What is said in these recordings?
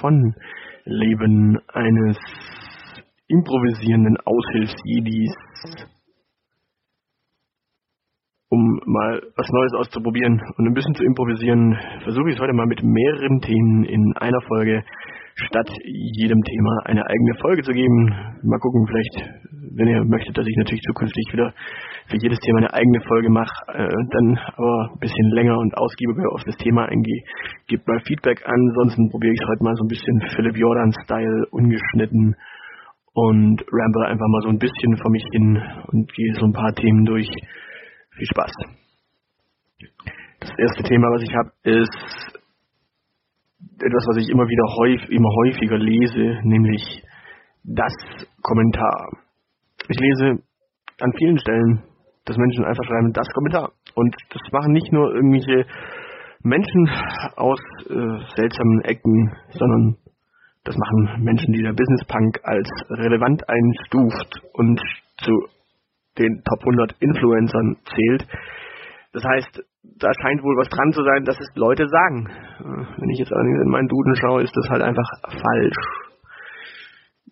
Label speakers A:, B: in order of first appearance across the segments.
A: von Leben eines improvisierenden Aushilfsjedis. Um mal was Neues auszuprobieren und ein bisschen zu improvisieren, versuche ich es heute mal mit mehreren Themen in einer Folge statt jedem Thema eine eigene Folge zu geben. Mal gucken, vielleicht, wenn ihr möchtet, dass ich natürlich zukünftig wieder für jedes Thema eine eigene Folge mache, äh, dann aber ein bisschen länger und ausgiebiger auf das Thema eingehe. Gebt mal Feedback an, ansonsten probiere ich es heute mal so ein bisschen Philipp Jordan-Style, ungeschnitten und ramble einfach mal so ein bisschen vor mich hin und gehe so ein paar Themen durch. Viel Spaß. Das erste Thema, was ich habe, ist etwas, was ich immer wieder häufig, immer häufiger lese, nämlich das Kommentar. Ich lese an vielen Stellen, dass Menschen einfach schreiben, das Kommentar. Und das machen nicht nur irgendwelche Menschen aus äh, seltsamen Ecken, sondern das machen Menschen, die der Business Punk als relevant einstuft und zu den Top 100 Influencern zählt. Das heißt, da scheint wohl was dran zu sein, dass es Leute sagen. Wenn ich jetzt allerdings in meinen Duden schaue, ist das halt einfach falsch.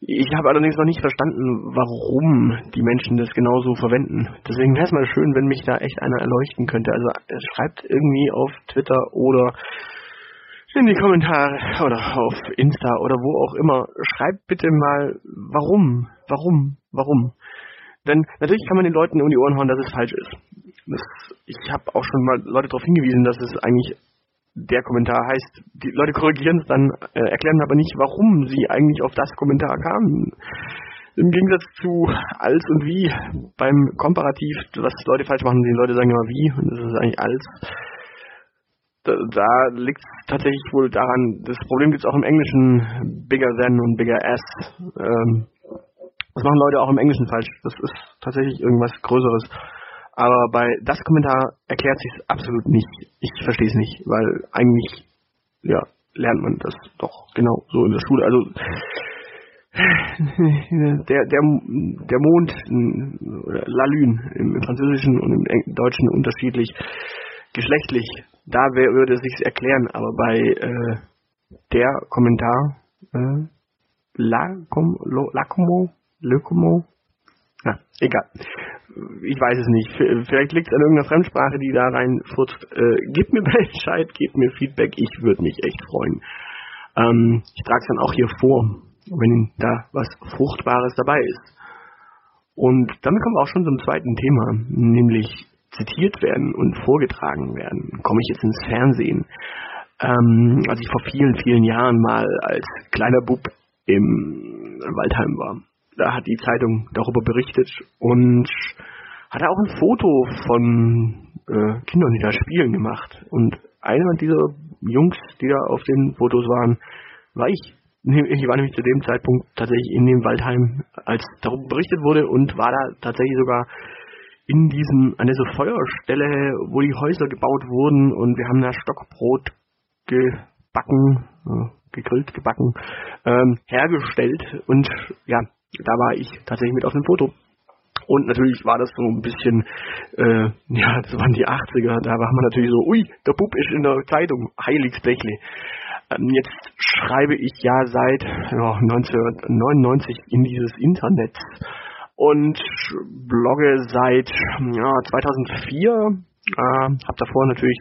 A: Ich habe allerdings noch nicht verstanden, warum die Menschen das genauso verwenden. Deswegen wäre es mal schön, wenn mich da echt einer erleuchten könnte. Also schreibt irgendwie auf Twitter oder in die Kommentare oder auf Insta oder wo auch immer. Schreibt bitte mal, warum, warum, warum. Denn natürlich kann man den Leuten um die Ohren hauen, dass es falsch ist. Das, ich habe auch schon mal Leute darauf hingewiesen, dass es eigentlich der Kommentar heißt, die Leute korrigieren es dann, äh, erklären aber nicht, warum sie eigentlich auf das Kommentar kamen. Im Gegensatz zu als und wie beim Komparativ, was Leute falsch machen, die Leute sagen immer wie, und das ist eigentlich als. Da, da liegt es tatsächlich wohl daran, das Problem gibt es auch im Englischen bigger than und bigger as. Ähm, das machen Leute auch im Englischen falsch. Das ist tatsächlich irgendwas Größeres. Aber bei das Kommentar erklärt sich es absolut nicht. Ich verstehe es nicht, weil eigentlich ja lernt man das doch genau so in der Schule. Also der der der Mond La Lune im Französischen und im Deutschen unterschiedlich geschlechtlich. Da würde es sich erklären, aber bei äh, der Kommentar äh, La, como, le como, ja, egal ich weiß es nicht. Vielleicht liegt es an irgendeiner Fremdsprache, die da reinfurzt. Äh, gebt mir Bescheid, gebt mir Feedback, ich würde mich echt freuen. Ähm, ich trage es dann auch hier vor, wenn da was Fruchtbares dabei ist. Und damit kommen wir auch schon zum zweiten Thema, nämlich zitiert werden und vorgetragen werden. Komme ich jetzt ins Fernsehen. Ähm, als ich vor vielen, vielen Jahren mal als kleiner Bub im Waldheim war da hat die Zeitung darüber berichtet und hat auch ein Foto von äh, Kindern, die da spielen, gemacht. Und einer dieser Jungs, die da auf den Fotos waren, war ich. Ich war nämlich zu dem Zeitpunkt tatsächlich in dem Waldheim, als darüber berichtet wurde und war da tatsächlich sogar in diesem, an dieser Feuerstelle, wo die Häuser gebaut wurden und wir haben da Stockbrot gebacken, äh, gegrillt, gebacken, ähm, hergestellt und ja, da war ich tatsächlich mit auf dem Foto. Und natürlich war das so ein bisschen, äh, ja, das waren die 80er, da war man natürlich so, ui, der Bub ist in der Zeitung, heiligsblechle. Ähm, jetzt schreibe ich ja seit ja, 1999 in dieses Internet und blogge seit ja, 2004, äh, habe davor natürlich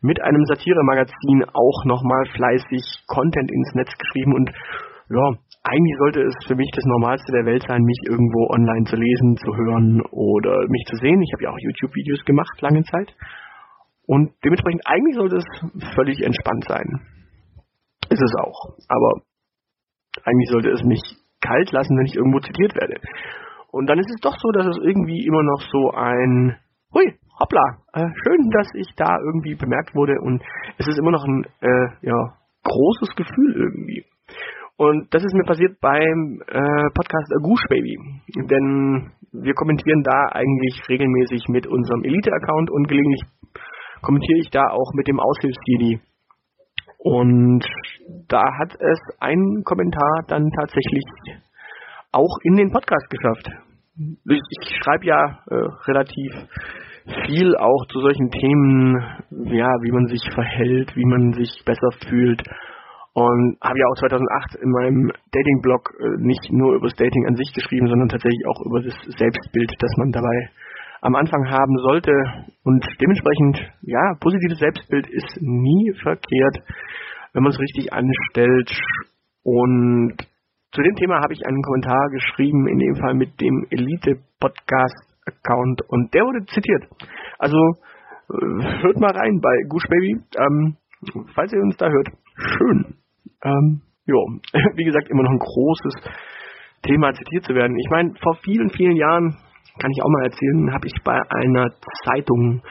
A: mit einem Satire-Magazin auch nochmal fleißig Content ins Netz geschrieben und ja, eigentlich sollte es für mich das Normalste der Welt sein, mich irgendwo online zu lesen, zu hören oder mich zu sehen. Ich habe ja auch YouTube-Videos gemacht, lange Zeit. Und dementsprechend eigentlich sollte es völlig entspannt sein. Ist es auch. Aber eigentlich sollte es mich kalt lassen, wenn ich irgendwo zitiert werde. Und dann ist es doch so, dass es irgendwie immer noch so ein Hui, hoppla, äh, schön, dass ich da irgendwie bemerkt wurde und es ist immer noch ein äh, ja, großes Gefühl irgendwie. Und das ist mir passiert beim äh, Podcast A Goose Baby. Denn wir kommentieren da eigentlich regelmäßig mit unserem Elite-Account und gelegentlich kommentiere ich da auch mit dem Aushilfsjedi. Und da hat es ein Kommentar dann tatsächlich auch in den Podcast geschafft. Ich, schreibe ja äh, relativ viel auch zu solchen Themen, ja, wie man sich verhält, wie man sich besser fühlt. Und habe ja auch 2008 in meinem Dating-Blog äh, nicht nur über das Dating an sich geschrieben, sondern tatsächlich auch über das Selbstbild, das man dabei am Anfang haben sollte. Und dementsprechend, ja, positives Selbstbild ist nie verkehrt, wenn man es richtig anstellt. Und zu dem Thema habe ich einen Kommentar geschrieben, in dem Fall mit dem Elite-Podcast-Account und der wurde zitiert. Also äh, hört mal rein bei Gush Baby, ähm, falls ihr uns da hört. Schön. Ähm, jo, wie gesagt, immer noch ein großes Thema zitiert zu werden. Ich meine, vor vielen, vielen Jahren, kann ich auch mal erzählen, habe ich bei einer Zeitung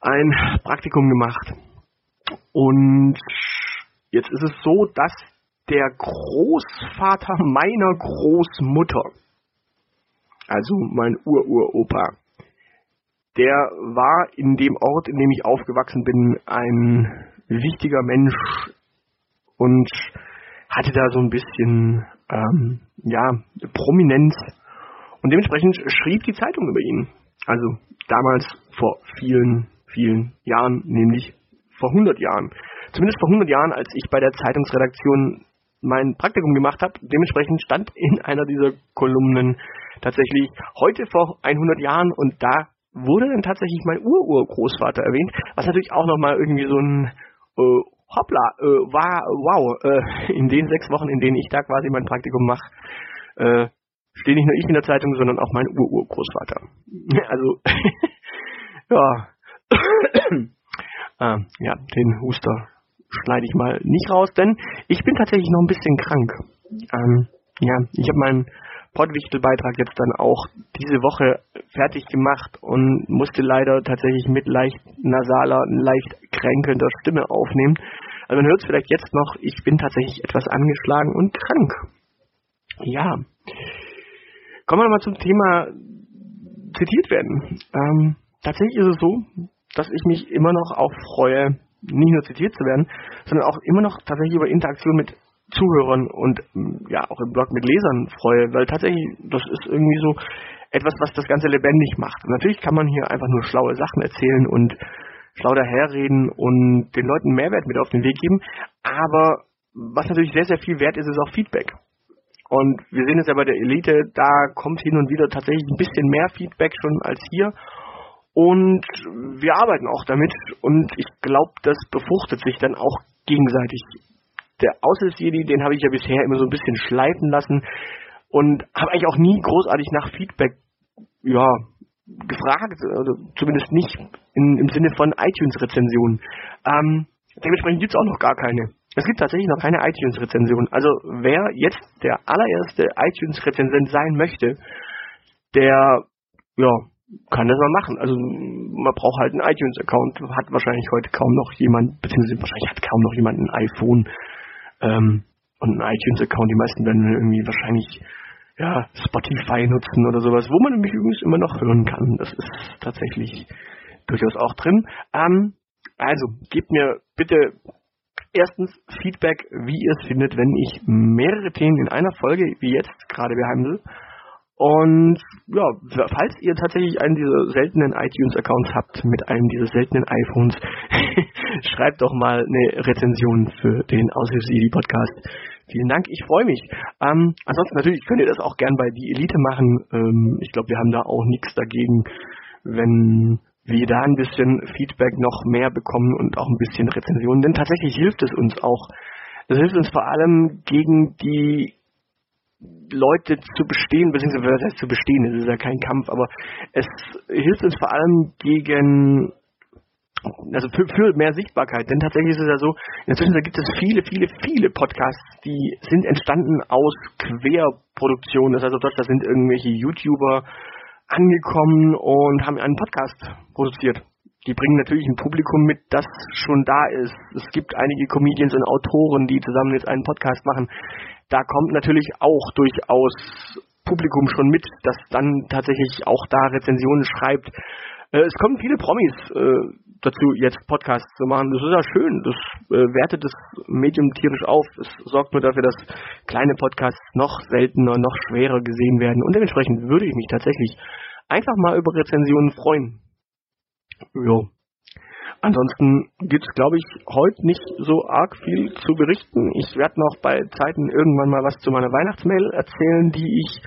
A: ein Praktikum gemacht. Und jetzt ist es so, dass der Großvater meiner Großmutter, also mein Ururopa, der war in dem Ort, in dem ich aufgewachsen bin, ein wichtiger Mensch und hatte da so ein bisschen ähm, ja Prominenz und dementsprechend schrieb die Zeitung über ihn. Also damals vor vielen, vielen Jahren, nämlich vor 100 Jahren. Zumindest vor 100 Jahren, als ich bei der Zeitungsredaktion mein Praktikum gemacht habe. Dementsprechend stand in einer dieser Kolumnen tatsächlich heute vor 100 Jahren und da wurde dann tatsächlich mein Ururgroßvater erwähnt, was natürlich auch nochmal irgendwie so ein äh, hoppla, äh, war, wow, äh, in den sechs Wochen, in denen ich da quasi mein Praktikum mache, äh, stehe nicht nur ich in der Zeitung, sondern auch mein Ururgroßvater. Also, ja, ah, ja, den Huster schneide ich mal nicht raus, denn ich bin tatsächlich noch ein bisschen krank. Ähm, ja, ich habe meinen Pottwichtelbeitrag jetzt dann auch diese Woche fertig gemacht und musste leider tatsächlich mit leicht nasaler, leicht kränkelnder Stimme aufnehmen. Also man hört es vielleicht jetzt noch, ich bin tatsächlich etwas angeschlagen und krank. Ja. Kommen wir nochmal zum Thema zitiert werden. Ähm, tatsächlich ist es so, dass ich mich immer noch auch freue, nicht nur zitiert zu werden, sondern auch immer noch tatsächlich über Interaktion mit Zuhörern und mm, ja auch im Blog mit Lesern freue, weil tatsächlich das ist irgendwie so etwas, was das Ganze lebendig macht. Und natürlich kann man hier einfach nur schlaue Sachen erzählen und schlau daherreden und den Leuten Mehrwert mit auf den Weg geben, aber was natürlich sehr, sehr viel wert ist, ist auch Feedback. Und wir sehen es ja bei der Elite, da kommt hin und wieder tatsächlich ein bisschen mehr Feedback schon als hier. Und wir arbeiten auch damit und ich glaube, das befruchtet sich dann auch gegenseitig. Der Aushilfsjedi, den habe ich ja bisher immer so ein bisschen schleifen lassen und habe eigentlich auch nie großartig nach Feedback ja, gefragt, also zumindest nicht in, im Sinne von iTunes-Rezensionen. Ähm, dementsprechend gibt es auch noch gar keine. Es gibt tatsächlich noch keine iTunes-Rezension. Also wer jetzt der allererste iTunes-Rezensent sein möchte, der ja, kann das mal machen. Also man braucht halt einen iTunes-Account, hat wahrscheinlich heute kaum noch jemand, beziehungsweise wahrscheinlich hat kaum noch jemand ein iPhone ähm, und einen iTunes-Account. Die meisten werden irgendwie wahrscheinlich ja, Spotify nutzen oder sowas, wo man nämlich übrigens immer noch hören kann. Das ist tatsächlich durchaus auch drin. Ähm, also, gebt mir bitte erstens Feedback, wie ihr es findet, wenn ich mehrere Themen in einer Folge, wie jetzt gerade behandle. Und ja, falls ihr tatsächlich einen dieser seltenen iTunes-Accounts habt mit einem dieser seltenen iPhones, schreibt doch mal eine Rezension für den Aushilfs-ED-Podcast. Vielen Dank, ich freue mich. Ähm, ansonsten natürlich könnt ihr das auch gern bei die Elite machen. Ähm, ich glaube, wir haben da auch nichts dagegen, wenn wir da ein bisschen Feedback noch mehr bekommen und auch ein bisschen Rezensionen. Denn tatsächlich hilft es uns auch. Es hilft uns vor allem gegen die Leute zu bestehen, beziehungsweise was heißt zu bestehen, es ist ja kein Kampf, aber es hilft uns vor allem gegen also für, für, mehr Sichtbarkeit, denn tatsächlich ist es ja so, inzwischen gibt es viele, viele, viele Podcasts, die sind entstanden aus Querproduktionen, das heißt auf da sind irgendwelche YouTuber angekommen und haben einen Podcast produziert. Die bringen natürlich ein Publikum mit, das schon da ist. Es gibt einige Comedians und Autoren, die zusammen jetzt einen Podcast machen da kommt natürlich auch durchaus Publikum schon mit, das dann tatsächlich auch da Rezensionen schreibt. Äh, es kommen viele Promis äh, dazu, jetzt Podcasts zu machen. Das ist ja schön. Das äh, wertet das Medium tierisch auf. Es sorgt nur dafür, dass kleine Podcasts noch seltener, noch schwerer gesehen werden. Und dementsprechend würde ich mich tatsächlich einfach mal über Rezensionen freuen. Jo. Ansonsten gibt's, glaube ich, heute nicht so arg viel zu berichten. Ich werde noch bei Zeiten irgendwann mal was zu meiner Weihnachtsmail erzählen, die ich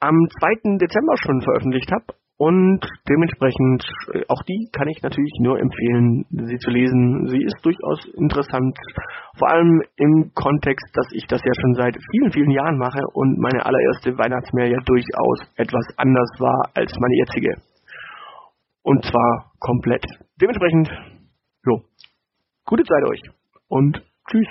A: am 2. Dezember schon veröffentlicht habe. Und dementsprechend, äh, auch die kann ich natürlich nur empfehlen, sie zu lesen. Sie ist durchaus interessant, vor allem im Kontext, dass ich das ja schon seit vielen, vielen Jahren mache und meine allererste Weihnachtsmail ja durchaus etwas anders war als meine jetzige. Und zwar komplett. Dementsprechend, jo, gute Zeit euch und tschüss.